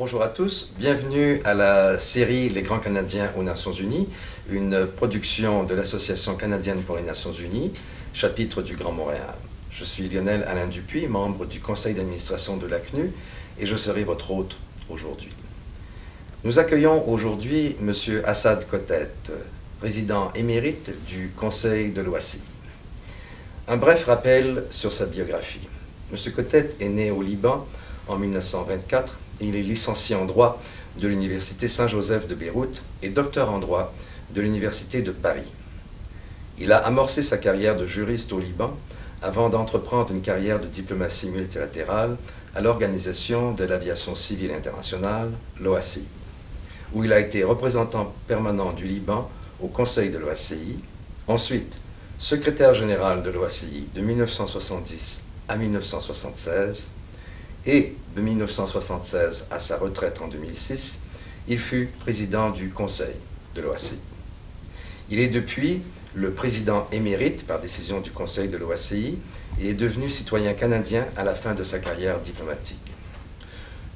Bonjour à tous, bienvenue à la série Les Grands Canadiens aux Nations Unies, une production de l'Association canadienne pour les Nations Unies, chapitre du Grand Montréal. Je suis Lionel Alain Dupuis, membre du conseil d'administration de l'ACNU, et je serai votre hôte aujourd'hui. Nous accueillons aujourd'hui M. Assad Kotet, président émérite du Conseil de l'OACI. Un bref rappel sur sa biographie. M. Kotet est né au Liban en 1924 et il est licencié en droit de l'Université Saint-Joseph de Beyrouth et docteur en droit de l'Université de Paris. Il a amorcé sa carrière de juriste au Liban avant d'entreprendre une carrière de diplomatie multilatérale à l'Organisation de l'aviation civile internationale, l'OACI où il a été représentant permanent du Liban au Conseil de l'OACI, ensuite secrétaire général de l'OACI de 1970 à 1976, et de 1976 à sa retraite en 2006, il fut président du Conseil de l'OACI. Il est depuis le président émérite par décision du Conseil de l'OACI et est devenu citoyen canadien à la fin de sa carrière diplomatique.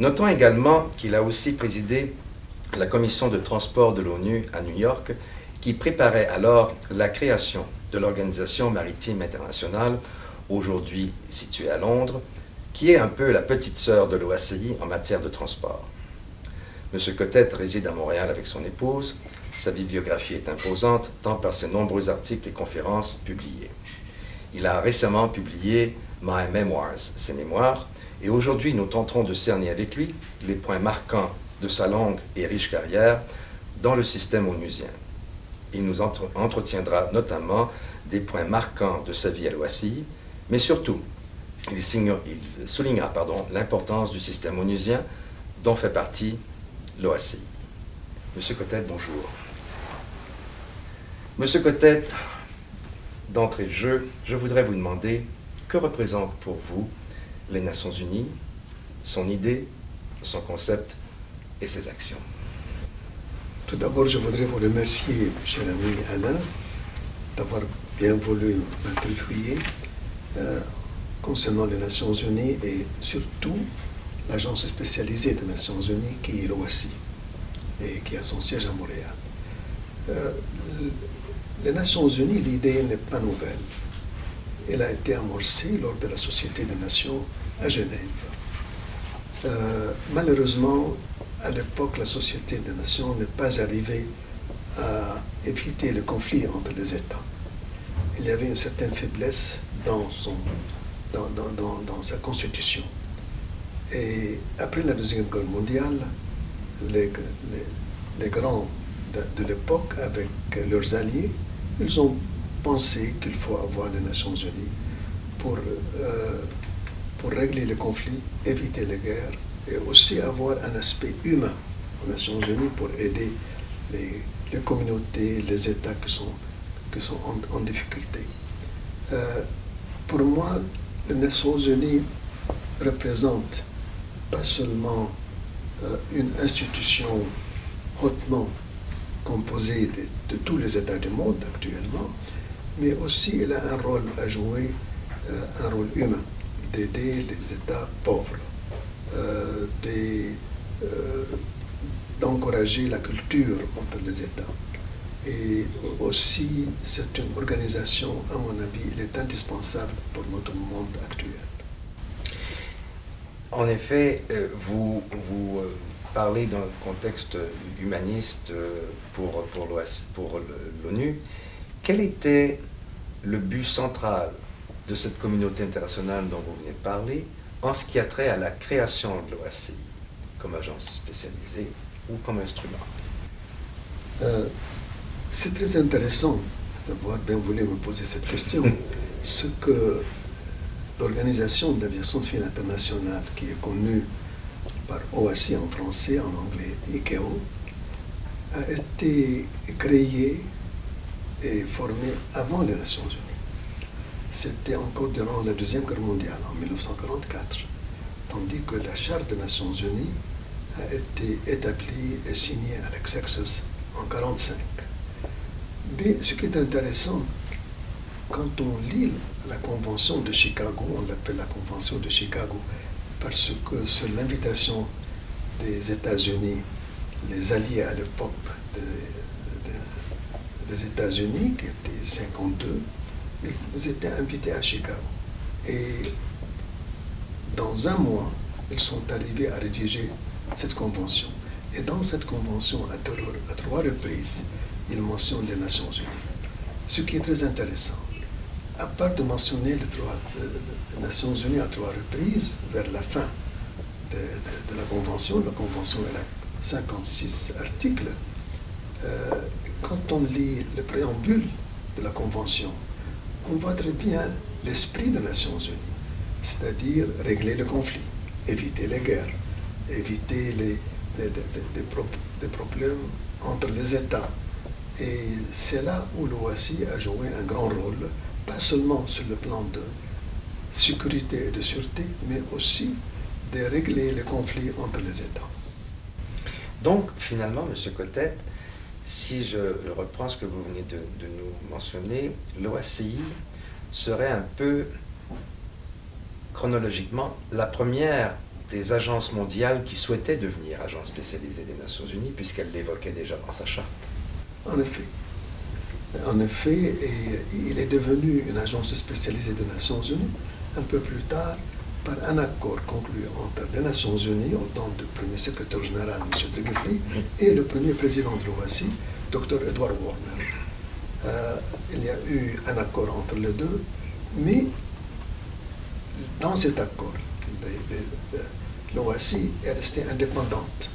Notons également qu'il a aussi présidé la commission de transport de l'ONU à New York, qui préparait alors la création de l'Organisation maritime internationale, aujourd'hui située à Londres, qui est un peu la petite sœur de l'OACI en matière de transport. M. Cotet réside à Montréal avec son épouse. Sa bibliographie est imposante, tant par ses nombreux articles et conférences publiés. Il a récemment publié My Memoirs, ses mémoires, et aujourd'hui nous tenterons de cerner avec lui les points marquants de sa longue et riche carrière dans le système onusien. Il nous entretiendra notamment des points marquants de sa vie à l'OACI, mais surtout, il, il soulignera l'importance du système onusien dont fait partie l'OACI. Monsieur Cotet, bonjour. Monsieur Cotet, d'entrée de jeu, je voudrais vous demander que représente pour vous les Nations Unies, son idée, son concept et ses actions? Tout d'abord, je voudrais vous remercier, cher ami Alain, d'avoir bien voulu euh, concernant les Nations Unies et surtout l'agence spécialisée des Nations Unies qui est l'OACI et qui a son siège à Montréal. Euh, les Nations Unies, l'idée n'est pas nouvelle. Elle a été amorcée lors de la Société des Nations à Genève. Euh, malheureusement, à l'époque, la Société des Nations n'est pas arrivée à éviter le conflit entre les États. Il y avait une certaine faiblesse dans, son, dans, sa constitution. Et après la Deuxième Guerre mondiale, les, les, grands de, l'époque, avec leurs alliés, ils ont pensé qu'il faut avoir les Nations Unies pour, euh, pour régler les conflits, éviter les guerres et aussi avoir un aspect humain aux Nations Unies pour aider les, les communautés, les États qui sont, qui sont en, difficulté. Euh, pour moi, les Nations Unies représentent pas seulement euh, une institution hautement composée de, tous les États du monde actuellement, mais aussi elle a un rôle à jouer, euh, un rôle humain, d'aider les États pauvres. Euh, d'encourager la culture entre les États. Et aussi, c'est une organisation, à mon avis, elle est indispensable pour notre monde actuel. En effet, euh, vous, vous parlez d'un contexte humaniste pour, pour l'ONU. Quel était le but central de cette communauté internationale dont vous venez de parler en ce qui a trait à la création de l'OACI comme agence spécialisée ou comme instrument? Euh, C'est très intéressant d'avoir bien voulu me poser cette question. ce que l'Organisation d'aviation civile internationale, qui est connue par OACI en français, en anglais ICAO, a été créée et formée avant les Nations Unies c'était encore durant la Deuxième Guerre mondiale, en 1944, tandis que la Charte des Nations Unies a été établie et signée à l'Exexus en 1945. Ce qui est intéressant, quand on lit la Convention de Chicago, on l'appelle la Convention de Chicago, parce que sur l'invitation des États-Unis, les alliés à l'époque des États-Unis, qui étaient 52, ils étaient invités à Chicago. Et dans un mois, ils sont arrivés à rédiger cette convention. Et dans cette convention, à trois reprises, ils mentionnent les Nations Unies. Ce qui est très intéressant. À part de mentionner les, Nations Unies à trois reprises, vers la fin de, la convention, la convention est a 56 articles, euh, quand on lit le préambule de la convention, on voit très bien l'esprit des Nations Unies, c'est-à-dire régler le conflit, éviter les guerres, éviter les, problèmes entre les États. Et c'est là où l'OACI a joué un grand rôle, pas seulement sur le plan de sécurité et de sûreté, mais aussi de régler les conflits entre les États. Donc, finalement, M. Cotet, si je reprends ce que vous venez de, nous mentionner, l'OACI serait un peu chronologiquement la première des agences mondiales qui souhaitaient devenir agence spécialisée des Nations Unies, puisqu'elle l'évoquait déjà dans sa charte. En effet. En effet, il est devenu une agence spécialisée des Nations Unies un peu plus tard par un accord conclu entre les Nations Unies, au temps du premier secrétaire général, M. Tréguefli, et le premier président de l'OACI, Dr. Edward Warner. Euh, il y a eu un accord entre les deux, mais dans cet accord, l'OACI est restée indépendante,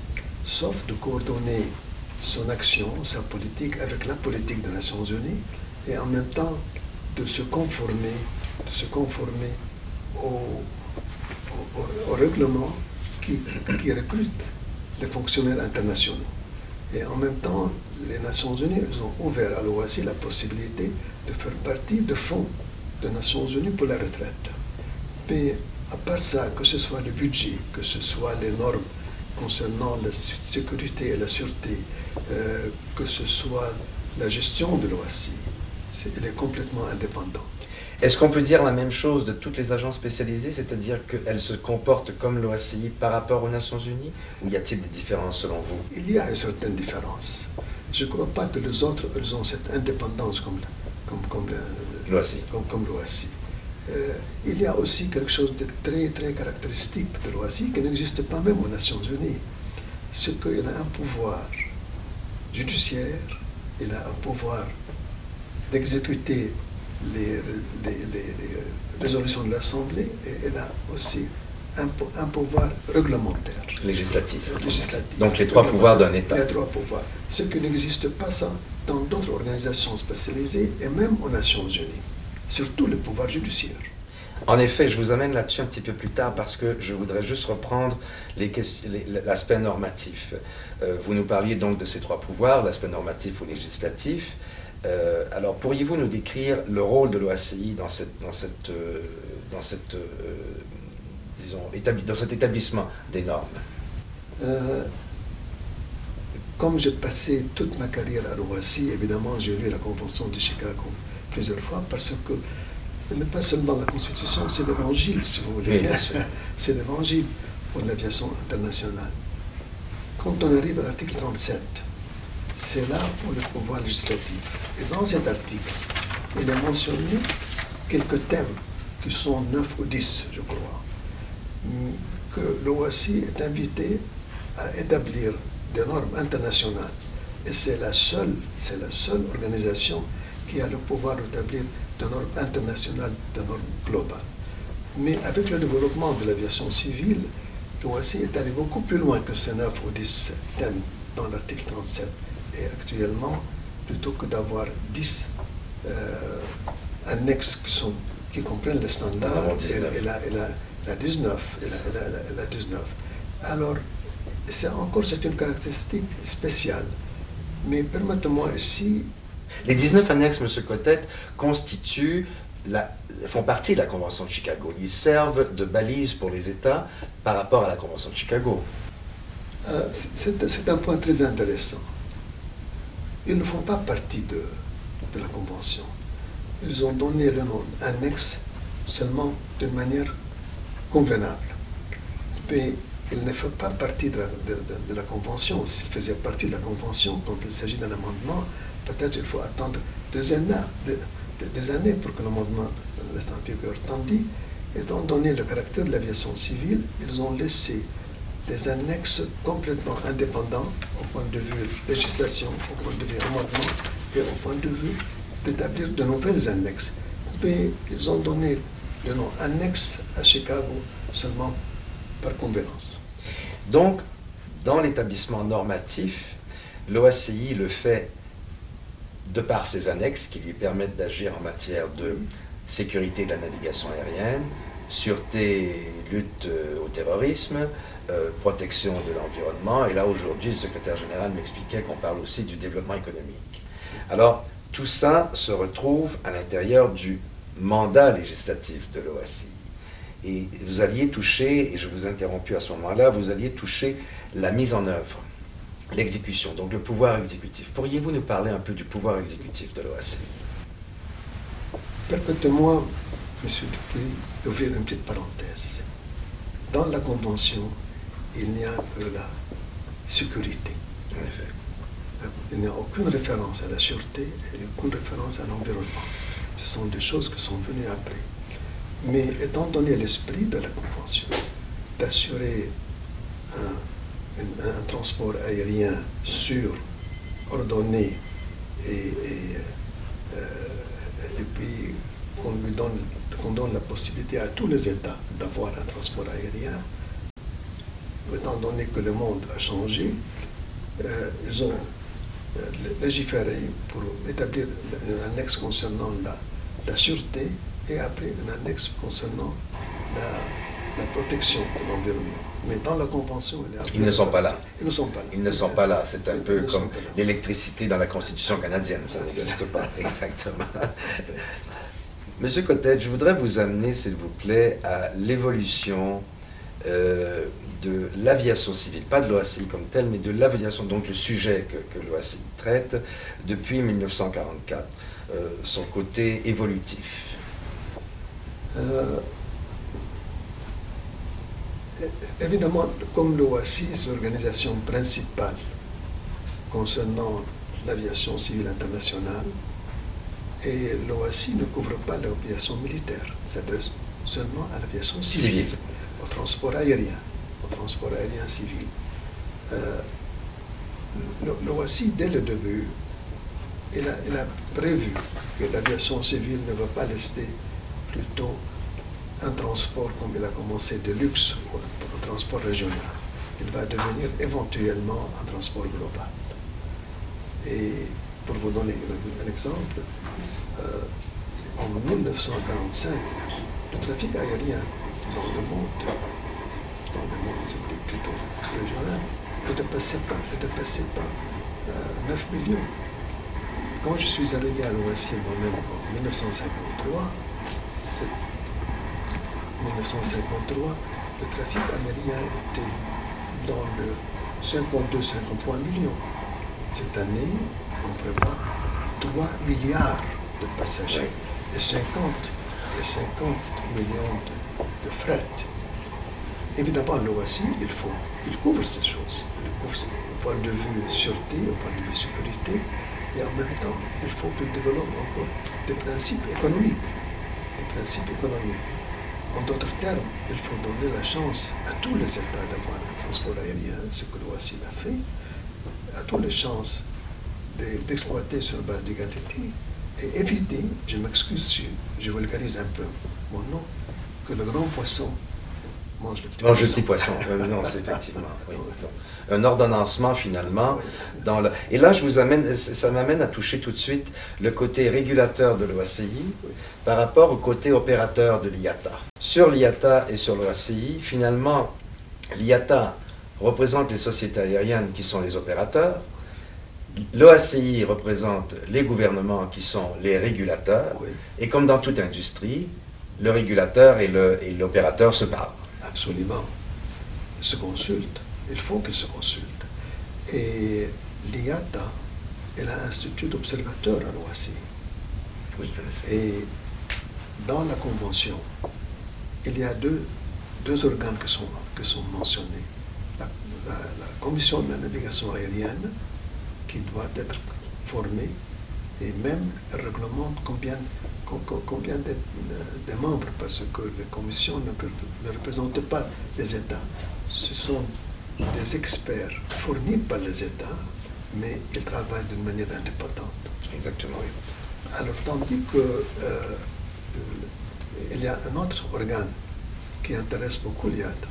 sauf de coordonner son action, sa politique avec la politique des Nations Unies et en même temps de se conformer, de se conformer au, au, règlement qui, qui, recrute les fonctionnaires internationaux. Et en même temps, les Nations Unies ont ouvert à l'OACI la possibilité de faire partie de fonds des Nations Unies pour la retraite. Mais à part ça, que ce soit le budget, que ce soit les normes concernant la sécurité et la sûreté, euh, que ce soit la gestion de l'OACI, elle est complètement indépendante. Est-ce qu'on peut dire la même chose de toutes les agences spécialisées, c'est-à-dire qu'elles se comportent comme l'OACI par rapport aux Nations Unies Ou y a-t-il des différences selon vous? Il y a une certaine différence. Je ne crois pas que les autres elles ont cette indépendance comme, comme, comme l'OACI. Comme, comme euh, il y a aussi quelque chose de très, très caractéristique de l'OACI qui n'existe pas même aux Nations Unies. C'est qu'il a un pouvoir judiciaire, il a un pouvoir d'exécuter les, résolutions de l'Assemblée et il a aussi un, un pouvoir réglementaire. Législatif. Législatif. Donc les trois pouvoirs d'un État. Les trois pouvoirs. Ce qui n'existe pas ça dans d'autres organisations spécialisées et même aux Nations Unies surtout le pouvoir judiciaire. En effet, je vous amène là-dessus un petit peu plus tard parce que je voudrais juste reprendre l'aspect normatif. Euh, vous nous parliez donc de ces trois pouvoirs, l'aspect normatif ou législatif. Euh, alors, pourriez-vous nous décrire le rôle de l'OACI dans, cette, dans, cette, euh, dans, cette, disons, dans cet établissement des normes? Comme j'ai passé toute ma carrière à l'OACI, évidemment, j'ai lu la Convention de Chicago plusieurs fois parce que ce n'est pas seulement la Constitution, c'est l'évangile, si vous voulez. c'est l'évangile pour l'aviation internationale. Quand on arrive à l'article 37, c'est là pour le pouvoir législatif. Et dans cet article, il est mentionné quelques thèmes qui sont 9 ou 10, je crois, que l'OACI est invité à établir des normes internationales. Et c'est la seule, c'est la seule organisation qui a le pouvoir d'établir des normes internationales, des normes globales. Mais avec le développement de l'aviation civile, l'OACI est allé beaucoup plus loin que ces 9 ou 10 thèmes dans l'article 37. Et actuellement, plutôt que d'avoir 10 euh, annexes qui, sont, qui comprennent les standards et, la, et, la, 19, et la, 19. Alors, c'est encore c'est une caractéristique spéciale. Mais permettez-moi ici les 19 annexes, M. Cotet, constituent la, font partie de la Convention de Chicago. Ils servent de balise pour les États par rapport à la Convention de Chicago. Euh, c'est un point très intéressant. Ils ne font pas partie de, de la Convention. Ils ont donné le nom annexe seulement d'une manière convenable. Mais il ne fait pas partie de la, convention. S'il faisait partie de la convention, quand il s'agit d'un amendement, peut-être il faut attendre des années pour que l'amendement reste en vigueur. Tandis, étant donné le caractère de l'aviation civile, ils ont laissé des annexes complètement indépendants au point de vue législation, au point de vue amendement et au point de vue d'établir de nouvelles annexes. Mais ils ont donné le nom annexe à Chicago seulement par convenance. Donc, dans l'établissement normatif, l'OACI le fait de par ses annexes qui lui permettent d'agir en matière de sécurité de la navigation aérienne, sûreté, lutte euh, au terrorisme, euh, protection de l'environnement. Et là, aujourd'hui, le secrétaire général m'expliquait qu'on parle aussi du développement économique. Alors, tout ça se retrouve à l'intérieur du mandat législatif de l'OACI. Et vous alliez toucher, et je vous ai interrompu à ce moment-là, vous alliez toucher la mise en œuvre, l'exécution, donc le pouvoir exécutif. Pourriez-vous nous parler un peu du pouvoir exécutif de l'OACI Permettez-moi, M. Dupuis, d'ouvrir une petite parenthèse. Dans la Convention, il n'y a que la sécurité. En effet. Il n'y a aucune référence à la sûreté et aucune référence à l'environnement. Ce sont des choses qui sont venues après. Mais étant donné l'esprit de la Convention, d'assurer un, transport aérien sûr, ordonné et, euh, puis qu'on lui donne, donne la possibilité à tous les États d'avoir un transport aérien, étant donné que le monde a changé, euh, ils ont euh, légiféré pour établir un annexe concernant la, la sûreté et après une annexe concernant la, protection de l'environnement. Mais dans la Convention, ils ne sont pas là. Ils ne sont pas là. Ils ne sont pas là. C'est un peu comme l'électricité dans la Constitution canadienne. Ça n'existe pas. Exactement. Monsieur Cotet, je voudrais vous amener, s'il vous plaît, à l'évolution euh, de l'aviation civile, pas de l'OACI comme telle, mais de l'aviation, donc le sujet que, que l'OACI traite depuis 1944, euh, son côté évolutif. Euh, évidemment, comme l'OACI, c'est l'organisation principale concernant l'aviation civile internationale, et l'OACI ne couvre pas l'aviation militaire, s'adresse seulement à l'aviation civile, au transport aérien, au transport aérien civil. Euh, L'OACI, dès le début, il a, a prévu que l'aviation civile ne va pas rester plutôt un transport comme il a commencé de luxe un transport régional. Il va devenir éventuellement un transport global. Et pour vous donner un, exemple, euh, en 1945, le trafic aérien dans le monde, dans le monde c'était plutôt régional, ne dépassait pas, ne dépassait pas 9 euh, millions. Quand je suis arrivé à l'OACI moi-même en 1953, 1953, le trafic aérien était dans le 52-53 millions. Cette année, on prévoit 3 milliards de passagers et 50, et 50 millions de, fret. Évidemment, l'OACI, il faut, il couvre ces choses. Il couvre au point de vue sûreté, au point de vue sécurité, et en même temps, il faut qu'il développe encore des principes économiques principe économique. En d'autres termes, il faut donner la chance à tous les États d'avoir un transport aérien, ce que l'OACI a fait, à toutes les chances d'exploiter sur base d'égalité et éviter, je m'excuse si je vulgarise un peu mon nom, que le grand poisson mange le petit mange poisson. le petit poisson. Euh, non, c'est effectivement. Un ordonnancement finalement. Dans le... Et là, je vous amène, ça m'amène à toucher tout de suite le côté régulateur de l'OACI par rapport au côté opérateur de l'IATA. Sur l'IATA et sur l'OACI, finalement, l'IATA représente les sociétés aériennes qui sont les opérateurs, l'OACI représente les gouvernements qui sont les régulateurs, et comme dans toute industrie, le régulateur et l'opérateur se parlent. Absolument. Ils se consultent. Il faut qu'ils se consultent. Et l'IATA est l'institut d'observateur à l'OACI. Oui, et dans la Convention, il y a deux, deux organes qui sont, qui sont mentionnés. la, commission de la navigation aérienne qui doit être formée et même réglemente combien, combien de, membres, parce que la commission ne, ne représente pas les États. Ce sont des experts fournis par les États, mais ils travaillent d'une manière indépendante. Exactement. Alors, tandis que euh, il y a un autre organe qui intéresse beaucoup l'IATA.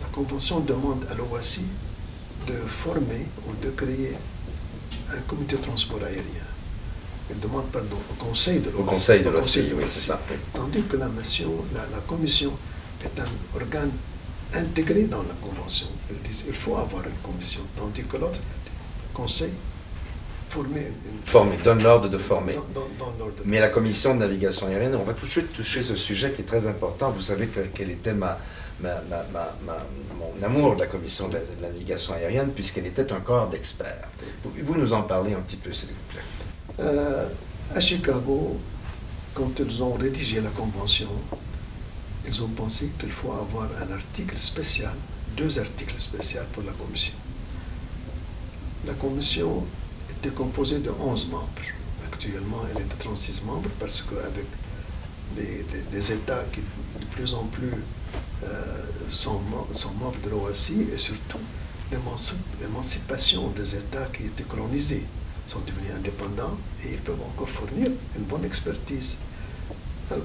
La Convention demande à l'OACI de former ou de créer un comité de transport aérien. Elle demande, pardon, au Conseil de l'OACI. Au Conseil de l'OACI, oui, c'est ça. Tandis que la, nation, la, Commission est un organe intégré dans la Convention. Ils disent qu'il faut avoir une commission, tandis que l'autre, Conseil, former. Former, donne l'ordre de former. Mais la commission de navigation aérienne, on va toucher, toucher ce sujet qui est très important. Vous savez que, quel était ma, mon amour de la commission de, la, navigation aérienne, puisqu'elle était un corps d'experts. Pouvez-vous nous en parler un petit peu, s'il vous plaît? Euh, À Chicago, quand ils ont rédigé la convention, ils ont pensé qu'il faut avoir un article spécial, deux articles spéciaux pour la commission. La commission était composée de 11 membres. Actuellement, elle est de 36 membres parce qu'avec les, les, États qui de plus en plus euh, sont, membres de l'OACI et surtout l'émancipation des États qui étaient colonisés sont devenus indépendants et ils peuvent encore fournir une bonne expertise.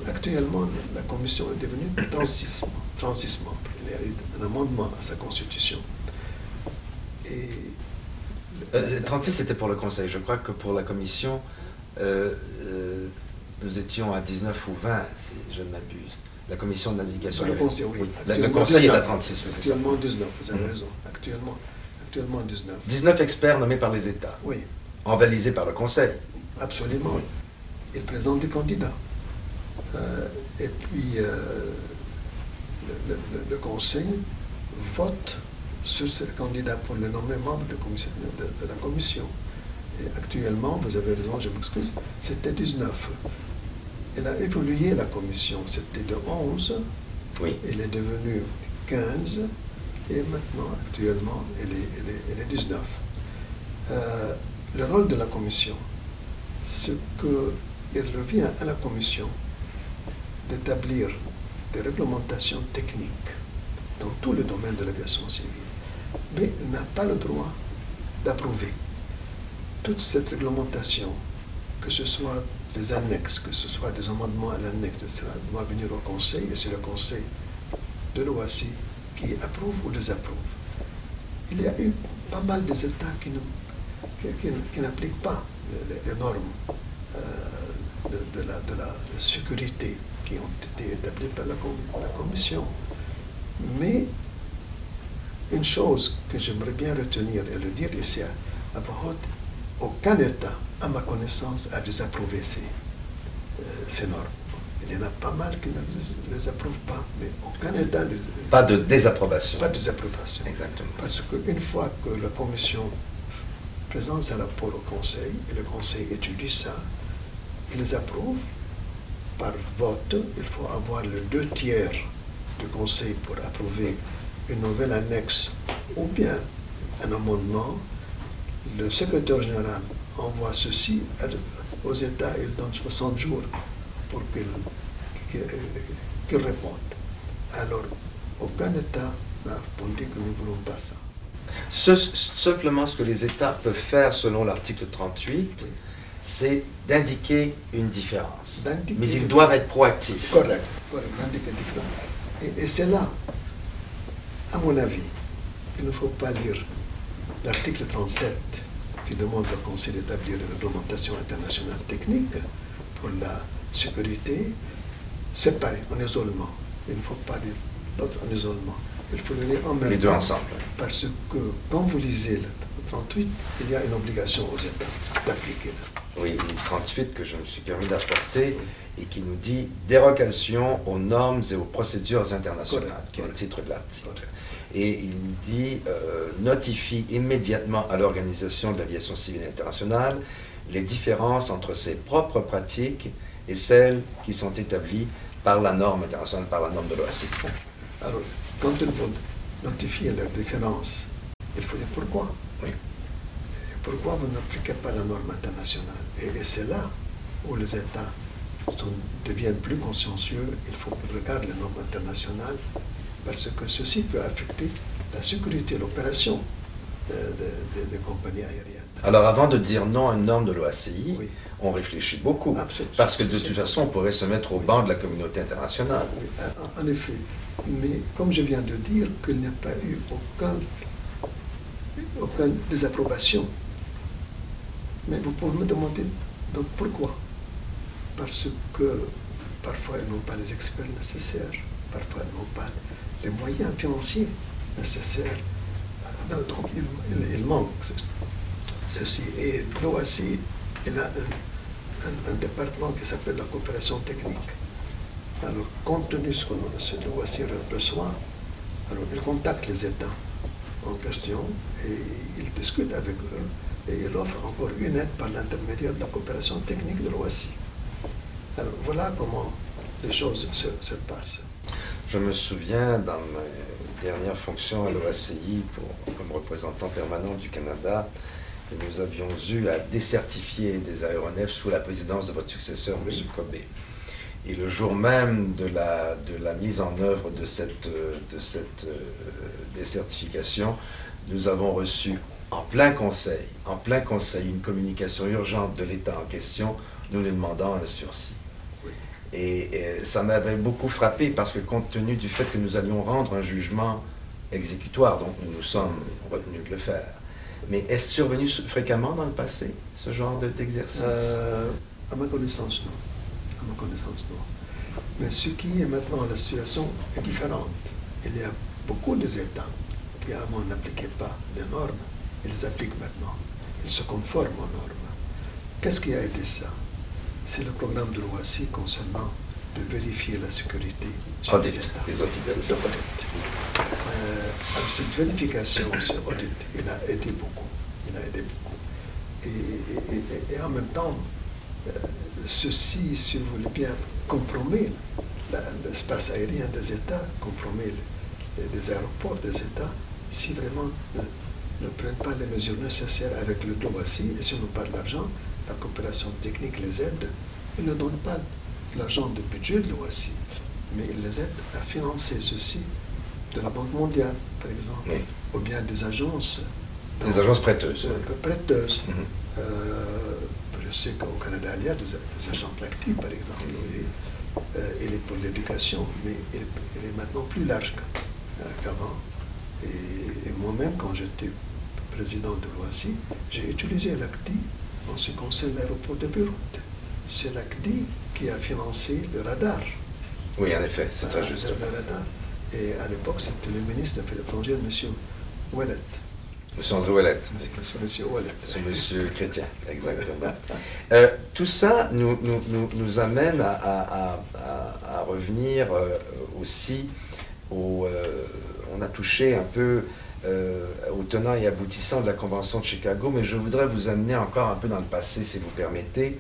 actuellement, la Commission est devenue 36, 36 membres. Il y a eu un amendement à sa constitution. Et 36, euh, c'était pour le Conseil. Je crois que pour la Commission, euh, euh, nous étions à 19 ou 20, si je ne m'abuse. La Commission de navigation. Le Conseil, oui. le Conseil est à 36, Actuellement 19, vous avez mhm. raison. Actuellement, actuellement 19. 19 experts nommés par les États. Oui. Envalisés par le Conseil. Absolument. Ils présentent des candidats. et puis, le Conseil vote sur ces candidats pour le nommer membre de, de, la commission. Et actuellement, vous avez raison, je m'excuse, c'était 19. Elle a évolué la commission, c'était de 11, oui. elle est devenue 15, et maintenant, actuellement, elle est, elle est, 19. Euh, le rôle de la commission, c'est qu'il revient à la commission d'établir des réglementations techniques dans tout le domaine de l'aviation civile mais n'a pas le droit d'approuver toute cette réglementation, que ce soit des annexes, que ce soit des amendements à l'annexe, etc., doit venir au Conseil, et c'est le Conseil de l'OACI qui approuve ou désapprouve. Il y a eu pas mal des États qui, n'appliquent pas les, normes euh, de, la, de, la, sécurité qui ont été établies par la, la Commission. Mais une chose que j'aimerais bien retenir et le dire ici à, voix haute, aucun État, à ma connaissance, a désapprouvé ces, euh, ces normes. Il y en a pas mal qui ne les approuvent pas, mais aucun État ne Pas de désapprobation. Pas de désapprobation. Exactement. Parce qu'une fois que la Commission présente sa rapport au Conseil, et le Conseil étudie ça, il les approuve par vote. Il faut avoir le deux tiers du Conseil pour approuver une nouvelle annexe ou bien un amendement, le secrétaire général envoie ceci aux États, il donne 60 jours pour qu'ils répondent. Alors, aucun État n'a répondu que nous ne voulons pas ça. simplement, ce que les États peuvent faire selon l'article 38, c'est d'indiquer une différence. Mais ils doivent être proactifs. Correct, correct d'indiquer une différence. et c'est là à mon avis, il ne faut pas lire l'article 37 qui demande au Conseil d'établir une réglementation internationale technique pour la sécurité séparée, en isolement. Il ne faut pas lire l'autre en isolement. Il faut le lire en même Les deux ensemble. Parce que quand vous lisez le 38, il y a une obligation aux États d'appliquer. Oui, le 38 que je me suis permis d'apporter et qui nous dit dérogation aux normes et aux procédures internationales, qui est le titre de l'article. Et il dit euh, notifie immédiatement à l'Organisation de l'aviation civile internationale les différences entre ses propres pratiques et celles qui sont établies par la norme internationale, par la norme de l'OACI. Alors, quand il faut notifier leurs différences, il faut dire pourquoi. Oui. Et pourquoi vous n'appliquez pas la norme internationale? Et, et c'est là où les États sont- deviennent plus consciencieux. Il faut qu'ils regardent les normes internationales parce que ceci peut affecter la sécurité, l'opération de- de- des compagnies aériennes. Alors avant de dire non à une norme de l'OACI, Oui. on réfléchit beaucoup. Absolument. Parce que de toute façon, on pourrait se mettre au banc de la communauté internationale. Oui, en effet. Mais comme je viens de dire, qu'il n'y a pas eu aucun, aucune désapprobation. Mais vous pouvez me demander donc pourquoi? Parce que parfois ils n'ont pas les experts nécessaires, parfois ils n'ont pas les moyens financiers nécessaires. Euh, Donc il, manque ce- ceci. Et l'OACI, il a un département qui s'appelle la coopération technique. Alors, compte tenu de ce que l'OACI reçoit, alors il contacte les États en question et il discute avec eux et il offre encore une aide par l'intermédiaire de la coopération technique de l'OACI. Alors voilà comment les choses se, se passent. Je me souviens dans mes dernières fonctions à l'OACI comme représentant permanent du Canada, que nous avions eu à décertifier des aéronefs sous la présidence de votre successeur, Oui. M. Kobe. Et le jour même de la, de la mise en œuvre de cette, euh, de cette euh, décertification, nous avons reçu en plein conseil, en plein conseil, une communication urgente de l'État en question, nous lui demandant un sursis. Oui. Et, ça m'avait beaucoup frappé parce que compte tenu du fait que nous allions rendre un jugement exécutoire, donc nous nous sommes retenus de le faire. Mais est-ce survenu fréquemment dans le passé, ce genre de- d'exercice? Euh, à ma connaissance, non. Ma connaissance, non. Mais ce qui est maintenant, la situation est différente. Il y a beaucoup d'États qui avant n'appliquaient pas les normes, ils les appliquent maintenant. Ils se conforment aux normes. Qu'est-ce qui a aidé ça? C'est le programme de l'OACI concernant de vérifier la sécurité chez Audit, les États. les audits, c'est ça. Euh, alors cette vérification, ce audit, il a aidé beaucoup. Il a aidé beaucoup. Et, et- et- et en même temps, euh, ceci, si vous voulez bien, compromet l'espace aérien des États, compromet les, les aéroports des États, si vraiment ne, ne prennent pas les mesures nécessaires avec le DOACI, et si on n'a pas de l'argent, la coopération technique les aide, ils ne donnent pas l'argent du budget de l'OACI, mais ils les aident à financer ceci de la Banque mondiale, par exemple, Oui. ou bien des agences. Des agences prêteuses. Euh, prêteuses. Mhm. Euh, je sais qu'au Canada, il y a des, des agents lactifs, par exemple. Et, euh, il est pour l'éducation, mais il, il est maintenant plus large euh, qu'avant. Et, et moi-même, quand j'étais président de l'OACI, j'ai utilisé l'ACDI en ce qui concerne l'aéroport de Beyrouth. C'est l'ACDI qui a financé le radar. Oui, en effet, c'est très Euh, juste. le radar. Et à l'époque, c'était le ministre des Affaires étrangères, M. Ouellet. Monsieur André Ouellette. C'est M. Ouellet. Monsieur Chrétien, exactement. Euh, tout ça nous, nous, nous, nous amène à, à- à- à- à revenir euh, aussi au... euh, on a touché un peu au tenant et aboutissant de la Convention de Chicago, mais je voudrais vous amener encore un peu dans le passé, si vous permettez,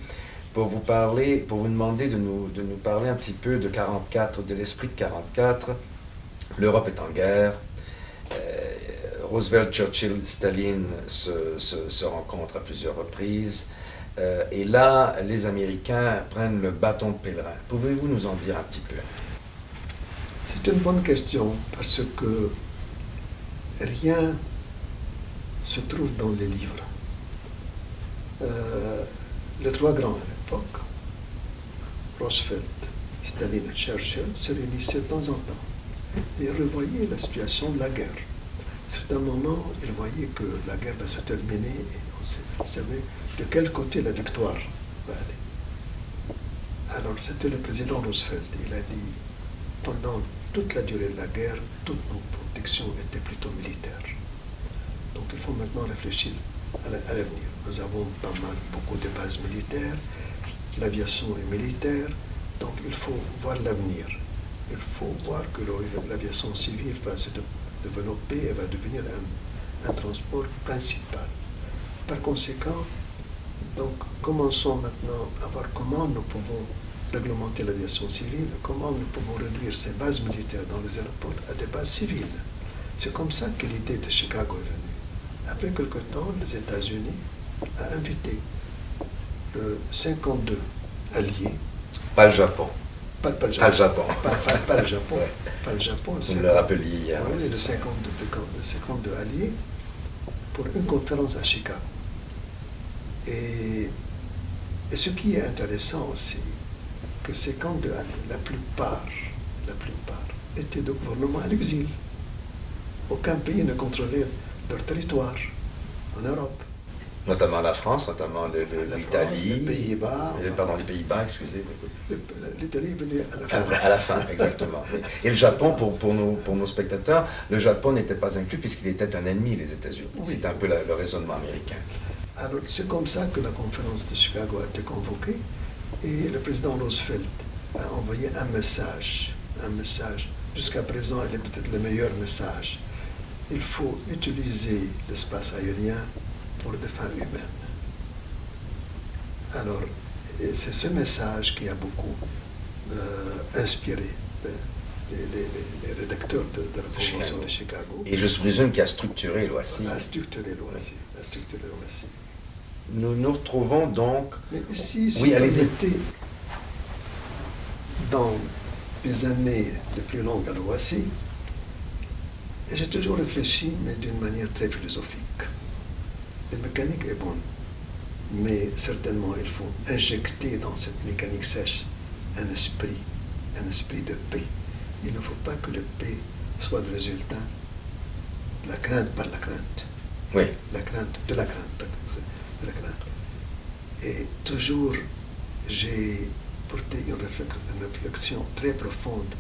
pour vous parler, pour vous demander de nous, de nous parler un petit peu de 44, de l'esprit de 44. L'Europe est en guerre. Roosevelt, Churchill, Staline se rencontrent à plusieurs reprises. Euh, et là, les Américains prennent le bâton de pèlerin. Pouvez-vous nous en dire un petit peu? C'est une bonne question parce que rien se trouve dans les livres. Euh, les trois grands à l'époque, Roosevelt, Staline et Churchill, se réunissaient de temps en temps et revoyaient la situation de la guerre. Certain moment, ils voyaient que la guerre va se terminer et on savait de quel côté la victoire va aller. Alors, c'était le président Roosevelt. Il a dit pendant toute la durée de la guerre, toutes nos protections étaient plutôt militaires. Donc il faut maintenant réfléchir à la- à l'avenir. Nous avons pas mal, beaucoup de bases militaires, l'aviation est militaire, donc il faut voir l'avenir. Il faut voir que l'aviation civile va se développer et va devenir un, un transport principal. Par conséquent, donc commençons maintenant à voir comment nous pouvons réglementer l'aviation civile, comment nous pouvons réduire ces bases militaires dans les aéroports à des bases civiles. C'est comme ça que l'idée de Chicago est venue. Après quelque temps, les États-Unis ont invité le 52 alliés. Pas le Japon. Pas, pas le Pas Japon. le Japon. Pas, pas- pas le Japon. Ouais. Pas le Japon. le Vous me 50 le rappeliez hier. oui, ouais, le c'est ça. 52, le camp- le 52 alliés pour une conférence à Chicago. Et, et ce qui est intéressant aussi, que ces camps de alliés, la plupart, la plupart, étaient de gouvernements à l'exil. Aucun pays ne contrôlait leur territoire en Europe. Notamment la France, notamment le- le- l'Italie. les Pays-Bas. Pardon, les Pays-Bas, excusez. L'Italie est venue à la fin. À, à la fin, exactement. Et le Japon, pour, pour, nos, pour nos spectateurs, le Japon n'était pas inclus puisqu'il était un ennemi des États-Unis. Oui. C'était un peu la- le raisonnement américain. Alors, c'est comme ça que la conférence de Chicago a été convoquée et le président Roosevelt a envoyé un message. Un message. Jusqu'à présent, il est peut-être le meilleur message. Il faut utiliser l'espace aérien pour des fins humaines. Alors, c'est ce message qui a beaucoup euh, inspiré les, les- les- les rédacteurs de, de la Convention Chicago. de Chicago. Et je présume qu'il a structuré l'OACI. a structuré l'OACI. a structuré l'OACI. Nous nous retrouvons donc. Mais ici, si Oui, permettez, dans les années les plus longues à l'OACI, j'ai toujours réfléchi, mais d'une manière très philosophique. La mécanique est bonne, mais certainement il faut injecter dans cette mécanique sèche un esprit, un esprit de paix. Il ne faut pas que le paix soit le résultat de la crainte par la crainte Oui, la crainte, de la crainte, de la crainte. Et toujours, j'ai porté une, réflex- une réflexion très profonde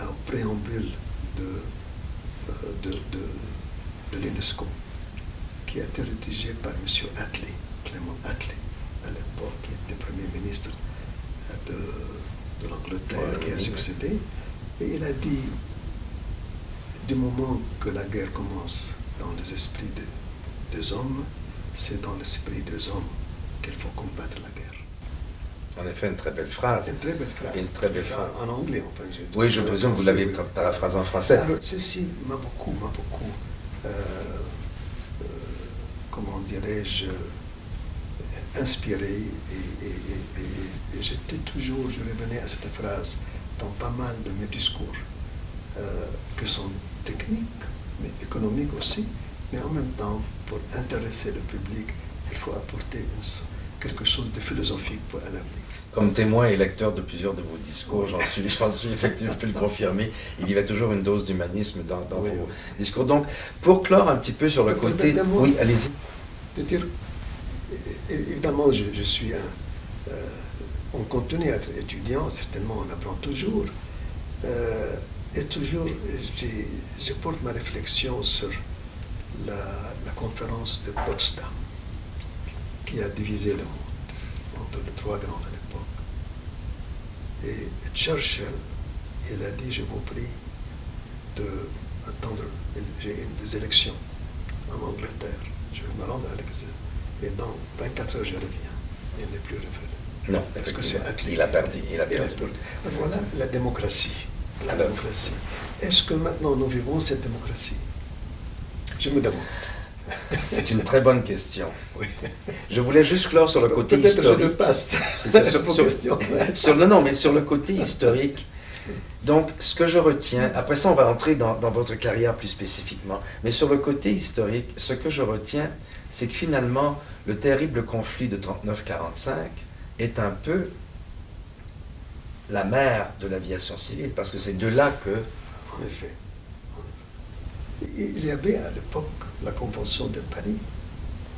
au préambule de, euh, de, de, de l'UNESCO, qui a été rédigé par M. Attlee, Clément Attlee, à l'époque, qui était Premier ministre euh, de, de l'Angleterre, qui a succédé. Et il a dit, du moment que la guerre commence dans les esprits de- des hommes, c'est dans l'esprit des hommes qu'il faut combattre la guerre. en effet, une très belle phrase. Une très belle phrase. Une très belle phrase. En, en anglais, enfin. j'ai- Oui, je présume que vous l'avez paraphrasé en français. Alors, ceci m'a beaucoup, m'a beaucoup, euh, comment dirais-je, inspiré et, j'étais toujours, je revenais à cette phrase dans pas mal de mes discours, euh, que sont techniques, mais économiques aussi, mais en même temps, pour intéresser le public, il faut apporter quelque chose de philosophique pour à l'avenir. Comme témoin et lecteur de plusieurs de vos discours, j'en suis, j'en suis effectivement, je peux le confirmer, il y avait toujours une dose d'humanisme dans, dans Oui, vos oui. discours. Donc, pour clore un petit peu sur le Mais côté... Oui, allez-y. dire, évidemment, je, je suis un. euh, on continue à être étudiant, certainement, on apprend toujours. Euh, et toujours, je porte ma réflexion sur la, la conférence de Potsdam, qui a divisé le monde entre les trois l'époque. Et Churchill, il a dit, je vous prie de attendre, j'ai des élections en Angleterre. Je vais me rendre à l'examen. Et dans 24 heures, je reviens. Il n'est plus revenu. Non, Parce que c'est effectivement, athlète. il a perdu. Il a perdu. Voilà la démocratie. La Alors. démocratie. Est-ce que maintenant nous vivons cette démocratie? Je me demande. C'est une très bonne question. Oui. Je voulais juste clore sur le côté Peut-être je historique. le passe. C'est ça, sur, sur le non, mais sur le côté historique. Donc, ce que je retiens, après ça, on va entrer dans, dans votre carrière plus spécifiquement, mais sur le côté historique, ce que je retiens, c'est que finalement, le terrible conflit de 39-45 est un peu la mère de l'aviation civile, parce que c'est de là que. En effet. Il y avait à l'époque la Convention de Paris,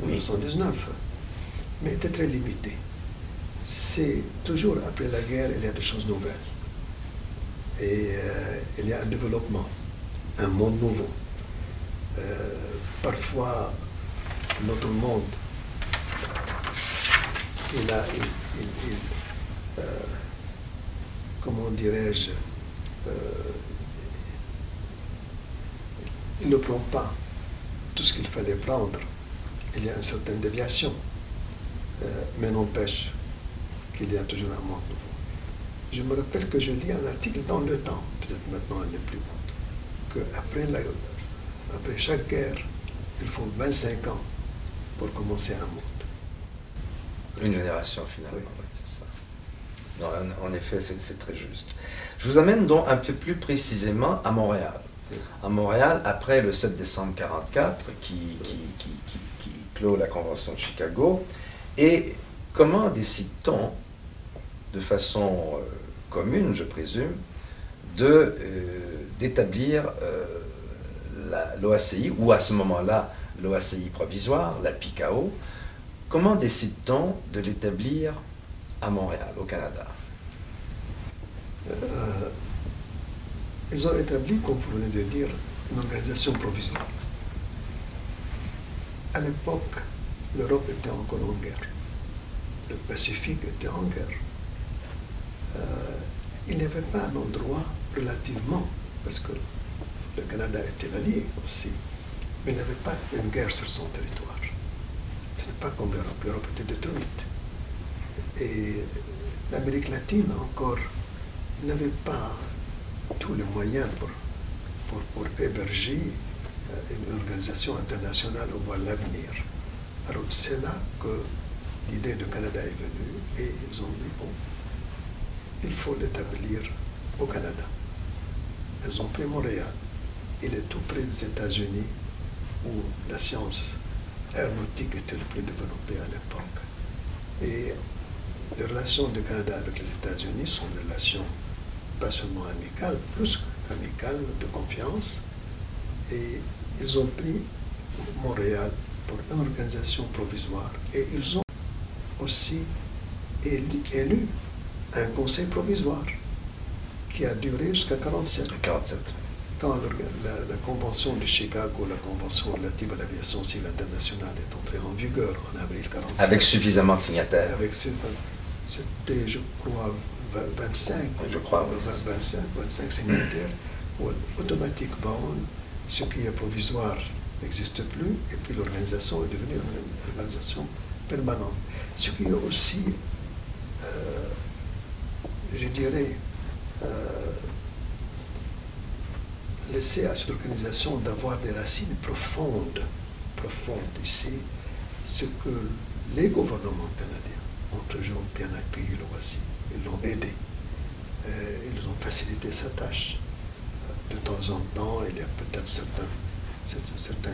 en Oui. 1919, mais était très limitée. C'est toujours après la guerre, il y a des choses nouvelles. Et euh, il y a un développement, un monde nouveau. Euh, parfois, notre monde, il a, il, il- il, euh, comment dirais-je, il ne prend pas tout ce qu'il fallait prendre. Il y a une certaine déviation, euh, mais n'empêche qu'il y a toujours un monde nouveau. Je me rappelle que je lis un article dans le temps, peut-être maintenant il n'est plus, qu'après après chaque guerre, il faut 25 ans pour commencer un monde. Une génération finalement, c'est ça. en, effet, c'est très juste. Je vous amène donc un peu plus précisément à Montréal. À Montréal, après le 7 décembre 1944, qui, clôt la Convention de Chicago, et comment décide-t-on, de façon euh, commune, je présume, euh, d'établir euh, l'OACI, ou à ce moment-là l'OACI provisoire, la PICAO, comment décide-t-on de l'établir à Montréal, au Canada? Ils ont établi, comme vous venez de dire, une organisation provisoire. À l'époque, l'Europe était encore en guerre. Le Pacifique était en guerre. Euh, il n'y avait pas un endroit relativement, parce que le Canada était allié aussi, mais il n'y avait pas une guerre sur son territoire. Ce n'est pas comme l'Europe. L'Europe était détruite. Et l'Amérique latine encore n'avait pas tous les moyens pour, pour, héberger euh, une organisation internationale au voir l'avenir. Alors c'est là que l'idée du Canada est venue et ils ont dit, bon, il faut l'établir au Canada. Ils ont pris Montréal. Il est tout près des États-Unis où la science aéronautique était le plus développée à l'époque. Et les relations du Canada avec les États-Unis sont des relations pas seulement amicales, plus qu'amicales, de confiance. Et ils ont pris Montréal pour une organisation provisoire et ils ont aussi élu un conseil provisoire qui a duré jusqu'à 47. 47 quand la, Convention de Chicago, la Convention relative à l'aviation civile internationale est entrée en vigueur en avril 1945. Avec suffisamment de signataires. Avec, c'était, je crois, 25. Je crois, 25, 25 signataires. automatiquement, ce qui est provisoire n'existe plus, et puis l'organisation est devenue une organisation permanente. Ce qui est aussi, euh, je dirais, euh, laisser à cette organisation d'avoir des racines profondes, profondes ici, ce que les gouvernements canadiens ont toujours bien accueilli l'OASI. Ils l'ont aidé. Euh, ils ont facilité sa tâche. De temps en temps, il y a peut-être certains, certains,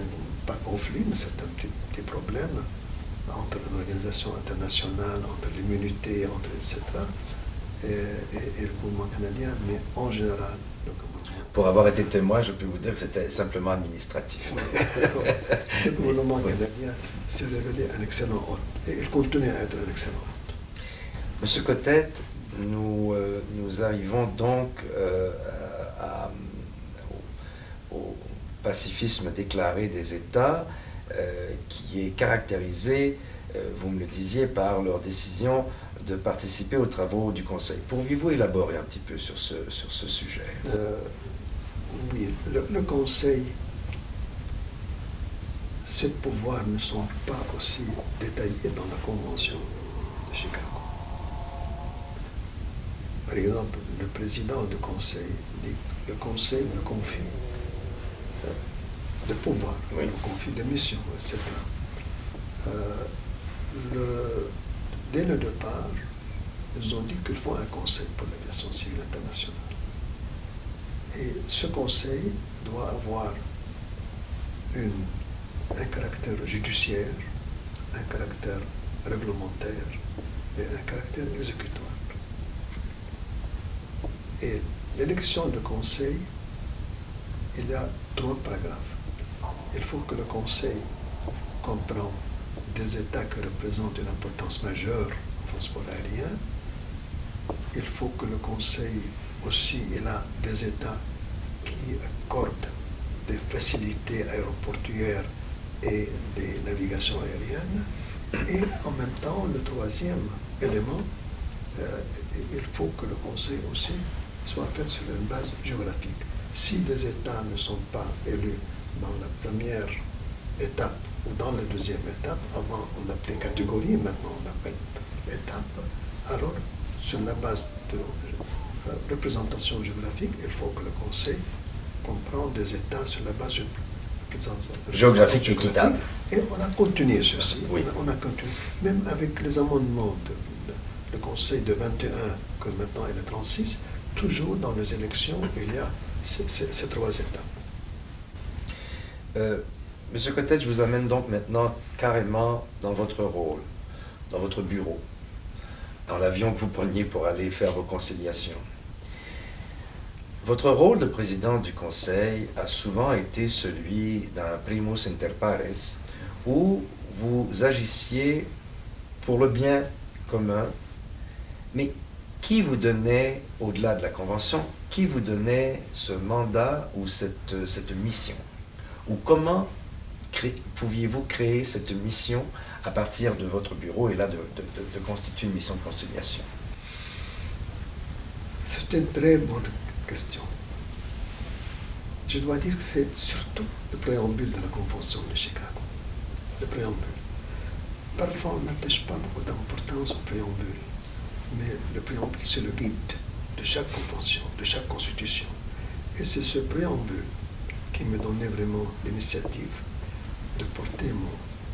pas conflits, mais certains petits, problèmes entre l'organisation internationale, entre l'immunité, entre etc. Et, et, le gouvernement canadien, mais en général, le pour avoir été témoin, je peux vous dire que c'était simplement administratif. le gouvernement canadien s'est révélé un excellent hôte et il continue à être un excellent. Monsieur Cotet, nous, euh, nous arrivons donc euh, au, pacifisme déclaré des États euh, qui est caractérisé, vous me le disiez, par leur décision de participer aux travaux du Conseil. Pourriez-vous élaborer un petit peu sur ce sujet? Oui, le, Conseil, ses pouvoirs ne sont pas aussi détaillés dans la Convention de Chicago. Par exemple, le président du Conseil dit que le Conseil me confie euh, des pouvoirs, me confie des missions, etc. Euh, dès le départ, ils ont dit qu'il faut un Conseil pour l'aviation civile internationale. Et ce conseil doit avoir un caractère judiciaire, un caractère réglementaire et un caractère exécutoire. Et l'élection de conseil, il y a trois paragraphes. Il faut que le conseil comprend des États qui représentent une importance majeure au transport aérien. Il faut que le conseil aussi, il a des États qui accordent des facilités aéroportuaires et des navigations aériennes. Et en même temps, le troisième élément, euh, il faut que le Conseil aussi soit fait sur une base géographique. Si des États ne sont pas élus dans la première étape ou dans la deuxième étape, avant on appelait catégorie, maintenant on appelle étape, alors sur la base de représentation géographique, il faut que le Conseil comprenne des États sur la base d'une géographique équitable. Et on a continué ceci. Oui. On, a, continué. Même avec les amendements de, le Conseil de 21, que maintenant est le 36, toujours dans les élections, il y a ces, trois étapes. Euh, Monsieur Cotet, je vous amène donc maintenant carrément dans votre rôle, dans votre bureau, dans l'avion que vous preniez pour aller faire vos conciliations. Votre rôle de président du Conseil a souvent été celui d'un primus inter pares, où vous agissiez pour le bien commun, mais qui vous donnait, au-delà de la Convention, qui vous donnait ce mandat ou cette, cette mission Ou comment pouviez-vous créer cette mission à partir de votre bureau et là de, de constituer une mission de conciliation C'est une très bonne question. Je dois dire que c'est surtout le préambule de la Convention de Chicago. Le préambule. Parfois, on n'attache pas beaucoup d'importance au préambule, mais le préambule, c'est le guide de chaque convention, de chaque constitution. Et c'est ce préambule qui me donnait vraiment l'initiative de porter mon,